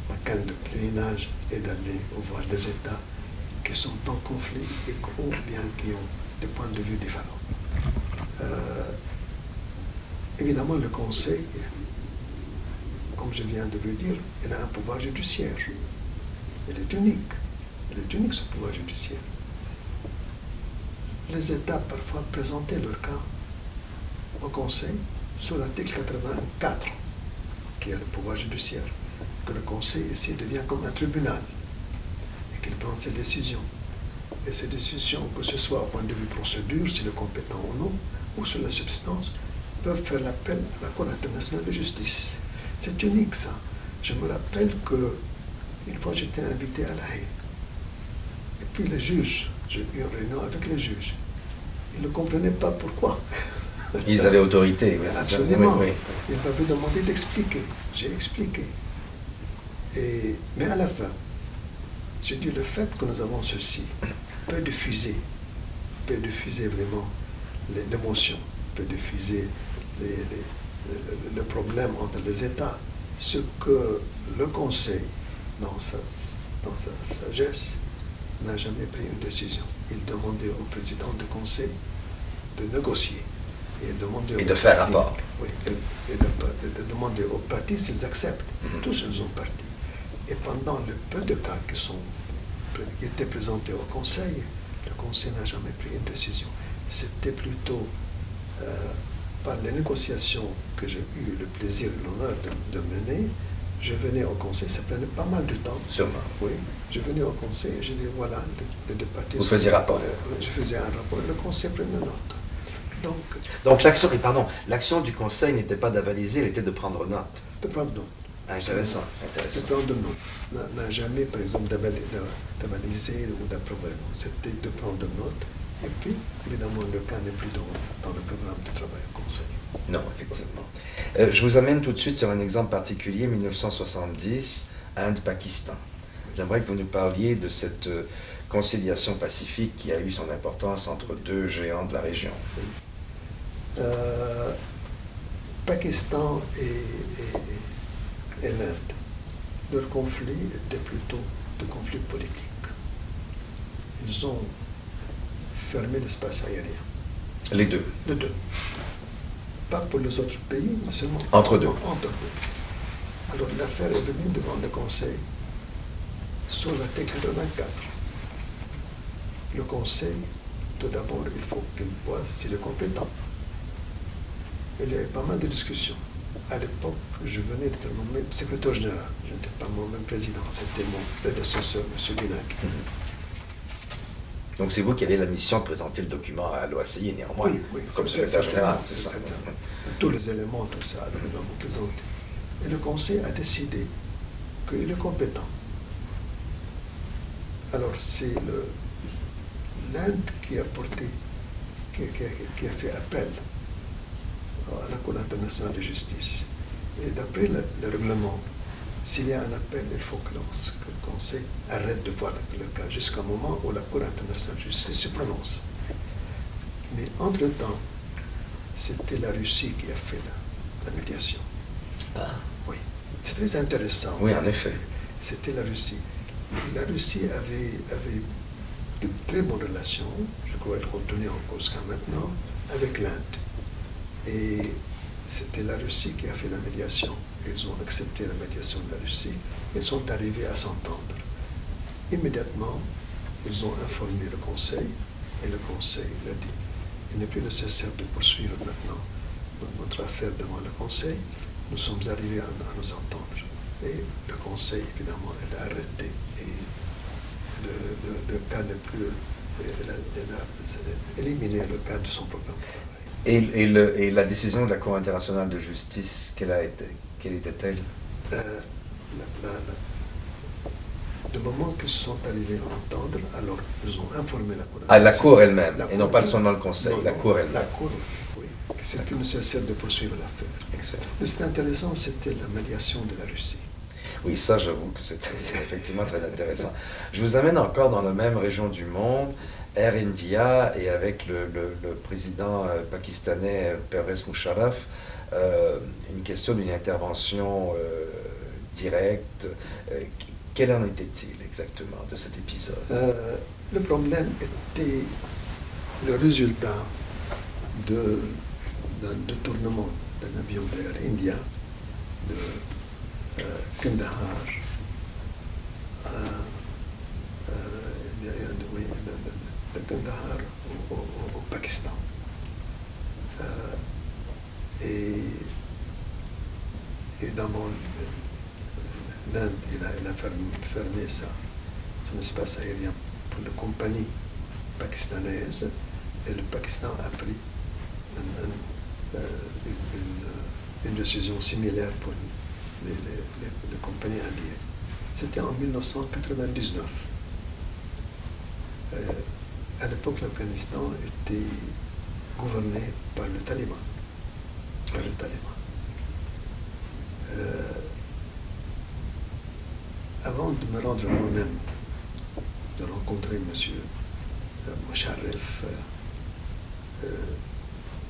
ma canne de plénage et d'aller voir les États qui sont en conflit et ou bien qui ont des points de vue différents. Euh, évidemment, le Conseil, comme je viens de le dire, il a un pouvoir judiciaire. Il est unique. Il est unique ce pouvoir judiciaire. Les États parfois présentaient leur cas au Conseil sous l'article 84 qui est le pouvoir judiciaire, que le Conseil ici devient comme un tribunal et qu'il prend ses décisions. Et ces décisions, que ce soit au point de vue procédure, s'il est compétent ou non, ou sur la substance, peuvent faire l'appel à la Cour internationale de justice. C'est unique ça. Je me rappelle que une fois j'étais invité à La Haye. Et puis le juge, j'ai eu une réunion avec le juge. Il ne comprenait pas pourquoi. Ils avaient autorité. Oui, Absolument. Oui, Il m'avait demandé d'expliquer. J'ai expliqué. Et, mais à la fin, j'ai dit le fait que nous avons ceci peut diffuser, peut diffuser vraiment l'émotion, peut diffuser les, le problème entre les États. Ce que le Conseil, dans sa, dans sa sagesse, n'a jamais pris une décision. Il demandait au président du Conseil de négocier et, de faire rapport. Oui, et, de, demander aux partis s'ils acceptent. Mhm. Tous ils ont parti. Et pendant le peu de cas qui, sont, qui étaient présentés au Conseil, le Conseil n'a jamais pris une décision. C'était plutôt euh, par les négociations que j'ai eu le plaisir et l'honneur de, mener, je venais au conseil, ça prenait pas mal de temps. Sûrement. Oui, je venais au conseil et je disais voilà, les deux partis. Vous faisiez rapport. Je faisais un rapport et le conseil prenait note. Donc, Donc l'action, pardon, l'action du Conseil n'était pas d'avaliser, elle était de prendre note. De prendre note. Ah, intéressant, intéressant. De prendre note. N'a jamais, par exemple, d'avaliser ou d'approuver. C'était de prendre note. Et puis, évidemment, le cas n'est plus dans, dans, le programme de travail au Conseil. Non, effectivement. Euh, je vous amène tout de suite sur un exemple particulier, 1970, Inde-Pakistan. J'aimerais que vous nous parliez de cette euh, conciliation pacifique qui a eu son importance entre deux géants de la région. Euh, Pakistan et, l'Inde, leur conflit était plutôt de conflit politique. Ils ont fermé l'espace aérien. Les deux Les deux. Pas pour les autres pays, mais seulement entre deux. Entre deux. Alors l'affaire est venue devant le Conseil sur l'article 24. Le Conseil, tout d'abord, il faut qu'il voit s'il est compétent il y avait pas mal de discussions. À l'époque, je venais d'être nommé secrétaire général. Je n'étais pas moi-même président, c'était mon prédécesseur, M. Dinac. Mhm. Donc c'est vous qui avez la mission de présenter le document à l'OACI néanmoins, oui, oui, comme secrétaire général, c'est ça. Tous les éléments, tout ça, nous l'avons présenté. Et le Conseil a décidé qu'il est compétent. Alors c'est l'Inde qui a porté, qui a fait appel à la Cour internationale de justice. Et d'après le, règlement, s'il y a un appel, il faut que, le Conseil arrête de voir le, cas jusqu'au moment où la Cour internationale de justice se prononce. Mais entre-temps, c'était la Russie qui a fait la, médiation. Ah. Oui. C'est très intéressant. Oui, en effet. C'était la Russie. La Russie avait, avait de très bonnes relations, je crois qu'elles continuent encore jusqu'à maintenant, avec l'Inde. Et c'était la Russie qui a fait la médiation. Ils ont accepté la médiation de la Russie. Ils sont arrivés à s'entendre. Immédiatement, ils ont informé le Conseil et le Conseil l'a dit. Il n'est plus nécessaire de poursuivre maintenant notre affaire devant le Conseil. Nous sommes arrivés à, nous entendre. Et le Conseil, évidemment, elle a arrêté. Et le, cas n'est plus. Elle a, éliminé le cas de son propre le, et, la décision de la Cour internationale de justice, quelle, a été, quelle était-elle? Euh, Le moment qu'ils sont arrivés à entendre, alors ils ont informé la Cour. Ah, la Cour elle-même, et non pas seulement le Conseil, la Cour elle-même. La Cour, oui, c'est plus nécessaire de poursuivre l'affaire. Excellent. Mais c'est intéressant, c'était la médiation de la Russie. Oui, ça, j'avoue que c'est effectivement très intéressant. Je vous amène encore dans la même région du monde. Air India et avec le, président euh, pakistanais Pervez Musharraf, euh, une question d'une intervention euh, directe. quel en était-il exactement de cet épisode? Le problème était le résultat d'un détournement d'un avion d'Air India de Kandahar de Kandahar au, Pakistan. Euh, et évidemment, l'Inde, il a, il a fermé, ça, son espace aérien pour la compagnie pakistanaise et le Pakistan a pris euh, une, décision similaire pour les, les, les compagnies indiennes. C'était en 1999 à l'époque, l'Afghanistan était gouverné par le Taliban. Euh, avant de me rendre moi-même, de rencontrer M. Mosharraf, euh,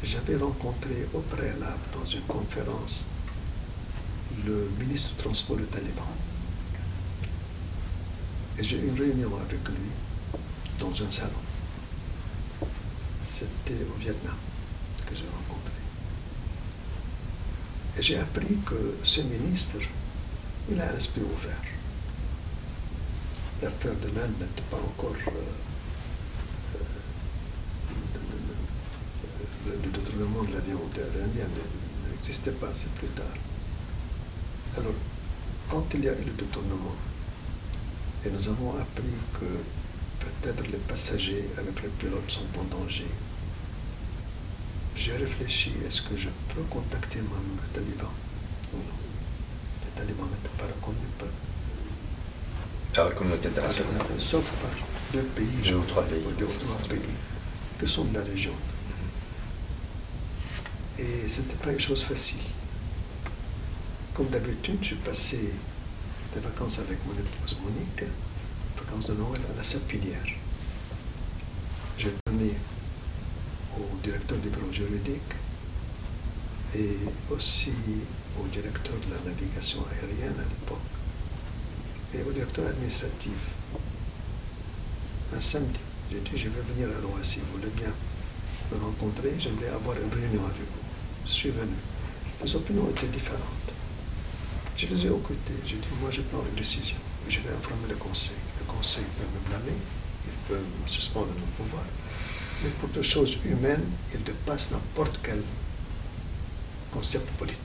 j'avais rencontré au préalable dans une conférence le ministre du Transport du Taliban. Et j'ai eu une réunion avec lui dans un salon. C'était au Vietnam que j'ai rencontré. Et j'ai appris que ce ministre, il a un esprit ouvert. L'affaire de l'Inde n'était pas encore... Euh, euh, le, détournement de l'avion indien n'existait pas, c'est plus tard. Alors, quand il y a eu le détournement, et nous avons appris que peut-être les passagers avec le pilote sont en danger. J'ai réfléchi, est-ce que je peux contacter moi-même le taliban ou non? Les talibans n'étaient pas reconnus par, par la communauté internationale. Sauf par deux pays, deux ou trois pays, deux ou trois pays que sont de la région. Et ce n'était pas une chose facile. Comme d'habitude, j'ai passé des vacances avec mon épouse Monique de Noël à la Sapinière. J'ai donné directeur du bureau juridique et aussi au directeur de la navigation aérienne à l'époque et au directeur administratif. Un samedi, j'ai dit je vais venir à Roissy, vous voulez bien me rencontrer, j'aimerais avoir une réunion avec vous. Je suis venu. Les opinions étaient différentes. Je les ai écoutées, j'ai dit moi je prends une décision, je vais informer le conseil le Conseil peut me blâmer, il peut me suspendre mon pouvoir. Mais pour des choses humaines, il dépasse n'importe quel concept politique.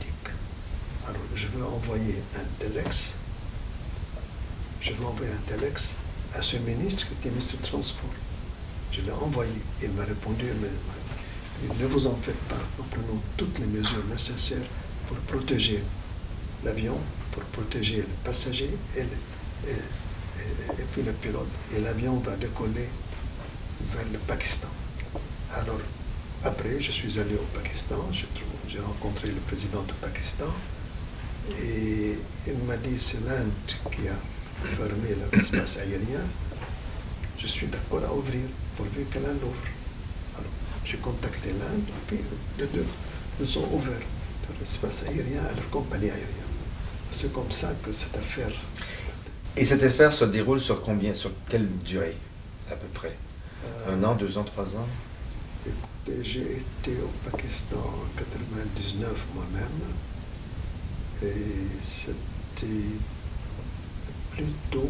Alors, je veux envoyer un telex, je veux envoyer un telex à ce ministre qui était ministre du Transport. Je l'ai envoyé, il m'a répondu ne vous en faites pas, nous prenons toutes les mesures nécessaires pour protéger l'avion, pour protéger les passagers et, et, puis le pilote. Et l'avion va décoller vers le Pakistan. Alors, après, je suis allé au Pakistan, j'ai rencontré le président du Pakistan, et il m'a dit c'est l'Inde qui a fermé l'espace aérien. Je suis d'accord à ouvrir pourvu que l'Inde ouvre. Alors, j'ai contacté l'Inde, puis les deux nous ont ouvert l'espace aérien à leur compagnie aérienne. C'est comme ça que cette affaire. Et cette affaire se déroule sur combien, sur quelle durée, à peu près? Euh, Un an, deux ans, trois ans? J'ai été au Pakistan en 99 moi-même. Et c'était plutôt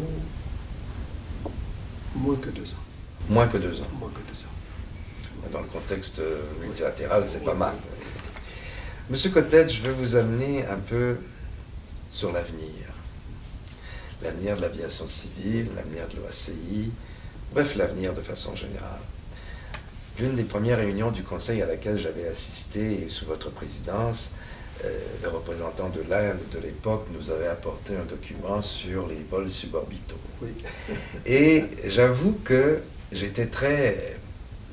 moins que deux ans. Moins que deux ans. Moins que deux ans. Dans le contexte euh, multilatéral, c'est pas mal. Monsieur Cotet, je veux vous amener un peu sur l'avenir. L'avenir de l'aviation civile, l'avenir de l'OACI, bref, l'avenir de façon générale. L'une des premières réunions du Conseil à laquelle j'avais assisté sous votre présidence, euh, le représentant de l'Inde de l'époque nous avait apporté un document sur les vols suborbitaux. Oui. Et j'avoue que j'étais très,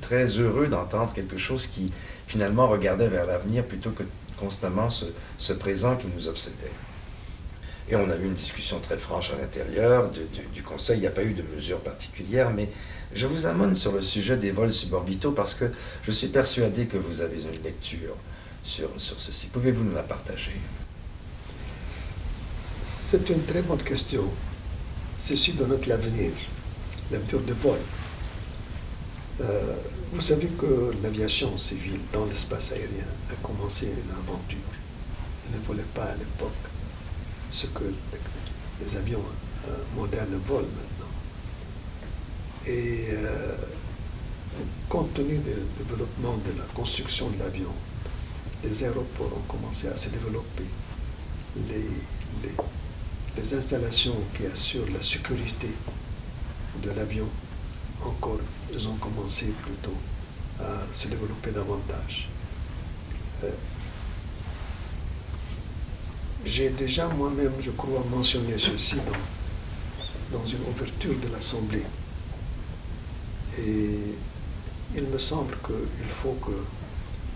très heureux d'entendre quelque chose qui finalement regardait vers l'avenir plutôt que constamment ce, ce présent qui nous obsédait. Et on a eu une discussion très franche à l'intérieur du, du- du Conseil. Il n'y a pas eu de mesures particulières, mais je vous amène sur le sujet des vols suborbitaux parce que je suis persuadé que vous avez une lecture sur, sur ceci. Pouvez-vous nous la partager? C'est une très bonne question. Celui de notre l'avenir, l'avenir de vol. Euh, vous savez que l'aviation civile dans l'espace aérien a commencé une aventure. Elle ne volait pas à l'époque ce que les avions euh, modernes volent. Et euh, compte tenu du développement de la construction de l'avion, les aéroports ont commencé à se développer. Les, les, installations qui assurent la sécurité de l'avion, encore, ils ont commencé plutôt à se développer davantage. Euh, J'ai déjà moi-même, je crois, mentionné ceci dans, dans une ouverture de l'Assemblée. Et il me semble qu'il faut que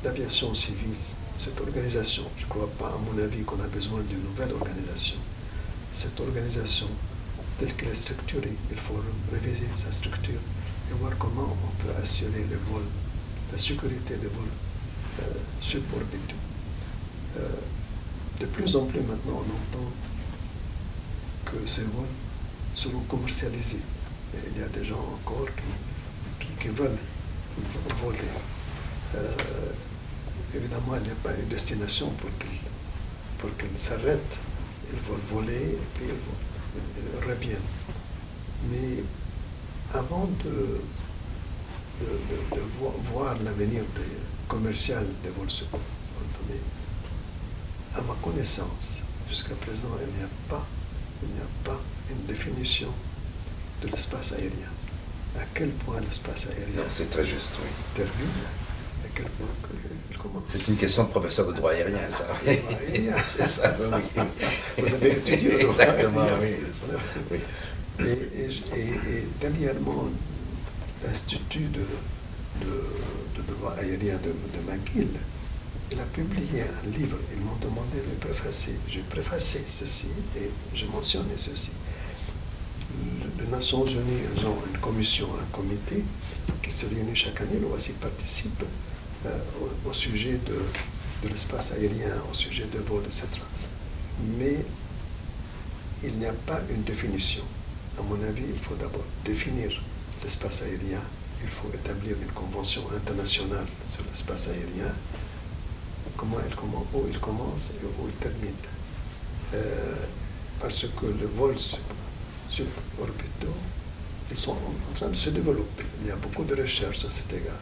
l'aviation civile, cette organisation, je ne crois pas, à mon avis, qu'on a besoin d'une nouvelle organisation. Cette organisation, telle qu'elle est structurée, il faut réviser sa structure et voir comment on peut assurer le vol, la sécurité des vols euh, suborbitaux. Euh, de plus en plus maintenant, on entend que ces vols seront commercialisés. Et il y a des gens encore qui, qui, veulent voler. Euh, évidemment, il n'y a pas une destination pour qu'ils pour s'arrêtent. Ils veulent voler et puis ils, reviennent. Mais avant de, de, de- de vo- voir l'avenir commercial des vols subordonnés, à ma connaissance, jusqu'à présent, il n'y a il n'y a pas une définition de l'espace aérien. À quel point l'espace aérien c'est très juste, oui. termine, à quel point il commence. C'est une question de professeur de droit aérien, ça. Ah, c'est ça, oui. Vous avez étudié le droit Exactement, aérien. oui. ça. oui. Et, et, et- et dernièrement, l'Institut de, de, de droit aérien de, de McGill, il a publié un livre. Ils m'ont demandé de le préfacer. J'ai préfacé ceci et j'ai mentionné ceci. Le- Nations Unies ont une commission, un comité qui se réunit chaque année. L'OASI participe euh, au, au sujet de, de l'espace aérien, au sujet de vol, etc. Mais il n'y a pas une définition. À mon avis, il faut d'abord définir l'espace aérien. Il faut établir une convention internationale sur l'espace aérien. Comment il commence, où il commence et où il termine. Euh, parce que les vols sub- suborbitaux, ils sont en, train de se développer. Il y a beaucoup de recherches à cet égard.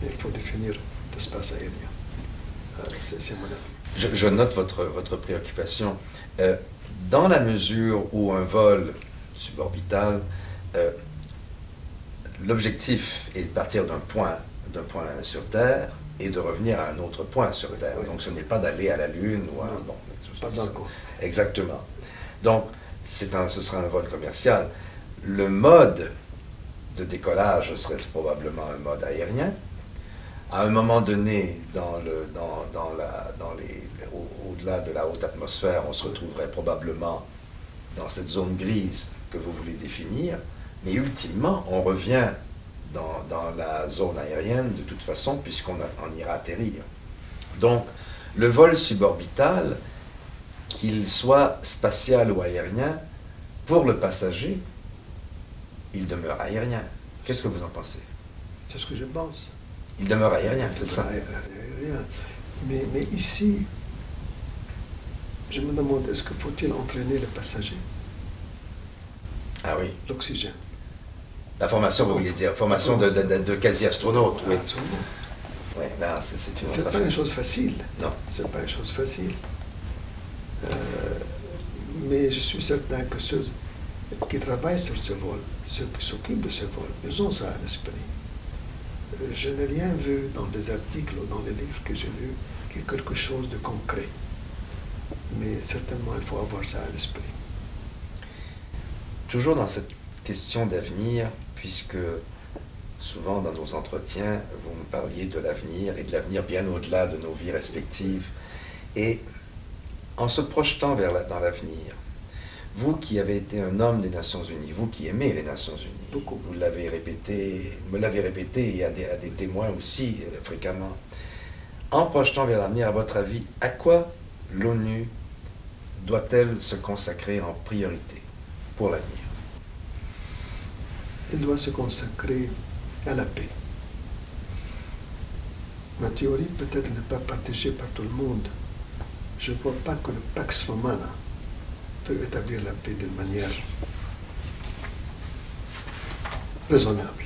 Mais il faut définir l'espace aérien. Euh, c'est mon avis. Je, je note votre, votre préoccupation. Euh, dans la mesure où un vol suborbital, euh, l'objectif est de partir d'un point, d'un point sur Terre et de revenir à un autre point sur Terre. oui. Donc ce n'est pas d'aller à la Lune ou à... Non, bon, pas encore. Exactement. Donc un, ce sera un vol commercial. Le mode de décollage serait probablement un mode aérien. À un moment donné, dans le, dans, dans la, dans les, au- au-delà de la haute atmosphère, on se retrouverait probablement dans cette zone grise que vous voulez définir. Mais ultimement, on revient dans, dans la zone aérienne de toute façon, puisqu'on on ira atterrir. Donc, le vol suborbital, qu'il soit spatial ou aérien, pour le passager, il demeure aérien. Qu'est-ce que vous en pensez? C'est ce que je pense. Il demeure aérien, c'est ça? Aérien. Mais, mais ici, je me demande, est-ce que faut-il entraîner le passager? Ah oui. L'oxygène. La formation, vous voulez dire, formation de, de, de, quasi-astronaute, oui. Absolument. Oui, là, c'est une C'est pas une chose facile. Non. C'est pas une chose facile. Euh, mais je suis certain que ceux qui travaillent sur ce vol, ceux qui s'occupent de ce vol, ils ont ça à l'esprit. Euh, Je n'ai rien vu dans les articles ou dans les livres que j'ai vus qui est quelque chose de concret. Mais certainement, il faut avoir ça à l'esprit. Toujours dans cette question d'avenir, puisque souvent dans nos entretiens, vous me parliez de l'avenir et de l'avenir bien au-delà de nos vies respectives. Et en se projetant vers la, dans l'avenir, vous qui avez été un homme des Nations Unies, vous qui aimez les Nations Unies, Beaucoup. vous l'avez répété, me l'avez répété et à des, à des témoins aussi euh, fréquemment. En projetant vers l'avenir, à votre avis, à quoi l'ONU doit-elle se consacrer en priorité pour l'avenir? Il doit se consacrer à la paix. Ma théorie peut-être n'est pas partagée par tout le monde. Je ne vois pas que le Pax Romana peut établir la paix d'une manière raisonnable.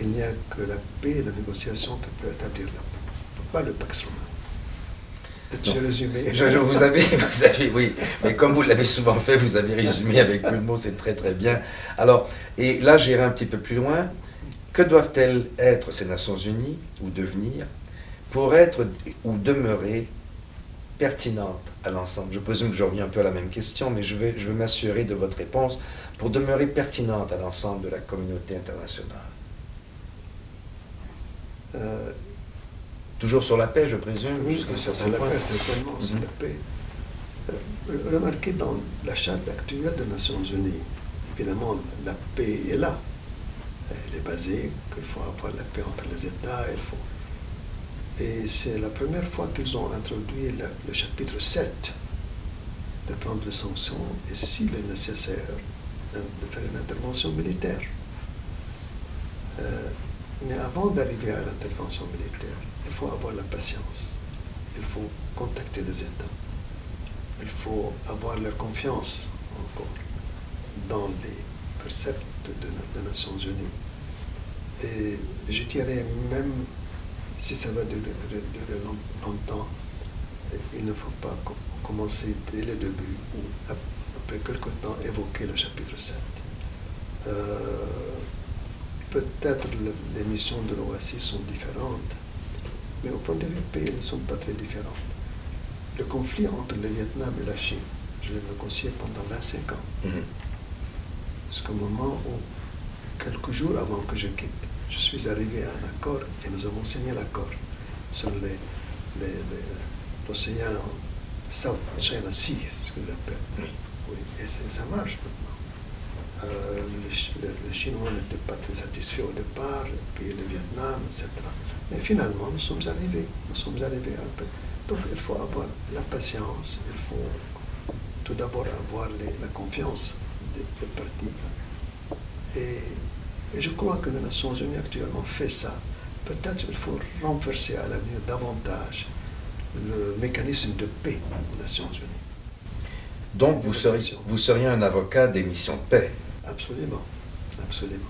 Il n'y a que la paix et la négociation qui peut établir la paix, pas le Pax Romana? Résumé? Je- je- vous, avez, vous avez, oui, mais comme vous l'avez souvent fait, vous avez résumé avec peu de mots, c'est très très bien. Alors, et là j'irai un petit peu plus loin. Que doivent-elles être ces Nations Unies, ou devenir, pour être ou demeurer pertinentes à l'ensemble Je présume que je reviens un peu à la même question, mais je vais, je m'assurer de votre réponse pour demeurer pertinente à l'ensemble de la communauté internationale. Euh, Toujours sur la paix, je présume Oui, certain la point. paix, certainement, c'est Mhm. la paix. Euh, remarquez dans la charte actuelle des Nations Unies, évidemment, la paix est là. Elle est basée qu'il faut avoir la paix entre les États. Il faut... Et c'est la première fois qu'ils ont introduit le, chapitre 7 de prendre les sanctions et s'il est nécessaire de, de faire une intervention militaire. Euh, mais avant d'arriver à l'intervention militaire, il faut avoir la patience. Il faut contacter les États. Il faut avoir leur confiance encore dans les préceptes de- Nations Unies. Et je dirais même si ça va durer, durer- durer long- longtemps, il ne faut pas com- commencer dès le début ou ap- après quelque temps évoquer le chapitre 7. Euh, Peut-être le- les missions de l'OASI sont différentes, mais au point de vue pays, elles ne sont pas très différentes. Le conflit entre le Vietnam et la Chine, je l'ai négocié pendant 25 ans, Mhm. jusqu'au moment où, quelques jours avant que je quitte, je suis arrivé à un accord et nous avons signé l'accord sur les- les- l'océan South China Sea, ce qu'ils appellent. Oui. Et ça marche maintenant. Euh, les, Chi- les- les Chinois n'étaient pas très satisfaits au départ, puis le Vietnam, etc. Mais finalement, nous sommes arrivés. Nous sommes arrivés à peu. Donc, il faut avoir la patience, il faut tout d'abord avoir les- la confiance des, des partis. Et, et je crois que les Nations Unies actuellement fait ça. Peut-être qu'il faut renforcer à l'avenir davantage le mécanisme de paix aux Nations Unies. Donc vous seriez, vous seriez un avocat des missions de paix. Absolument, absolument.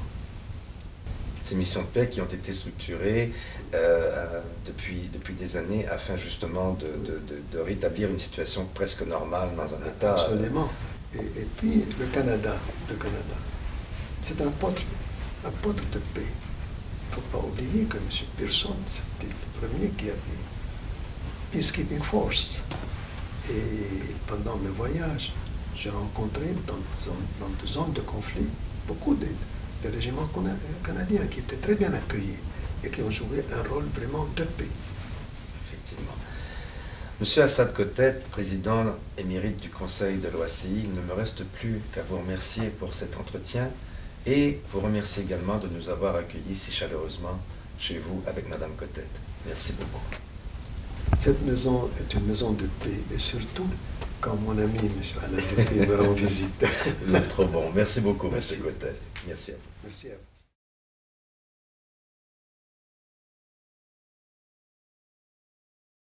Ces missions de paix qui ont été structurées euh, depuis, depuis des années afin justement de, de- de- de rétablir une situation presque normale dans un État. euh, Absolument. Et, et puis le Canada, le Canada, c'est un apôtre, apôtre de paix. Il ne faut pas oublier que M. Pearson, c'était le premier qui a dit Peacekeeping Force. Et pendant mes voyages, j'ai rencontré dans, des zones- de conflit beaucoup de, régiments cana- canadiens qui étaient très bien accueillis et qui ont joué un rôle vraiment de paix. Effectivement. Monsieur Assad Kotet, président émérite du Conseil de l'OACI, il ne me reste plus qu'à vous remercier pour cet entretien et vous remercier également de nous avoir accueillis si chaleureusement chez vous avec Madame Kotet. Merci beaucoup. Cette maison est une maison de paix et surtout quand mon ami M. Alain Dupuy me rend visite. Vous êtes trop bon. Merci beaucoup, Merci. M. Cotet. Merci à vous. Merci à vous.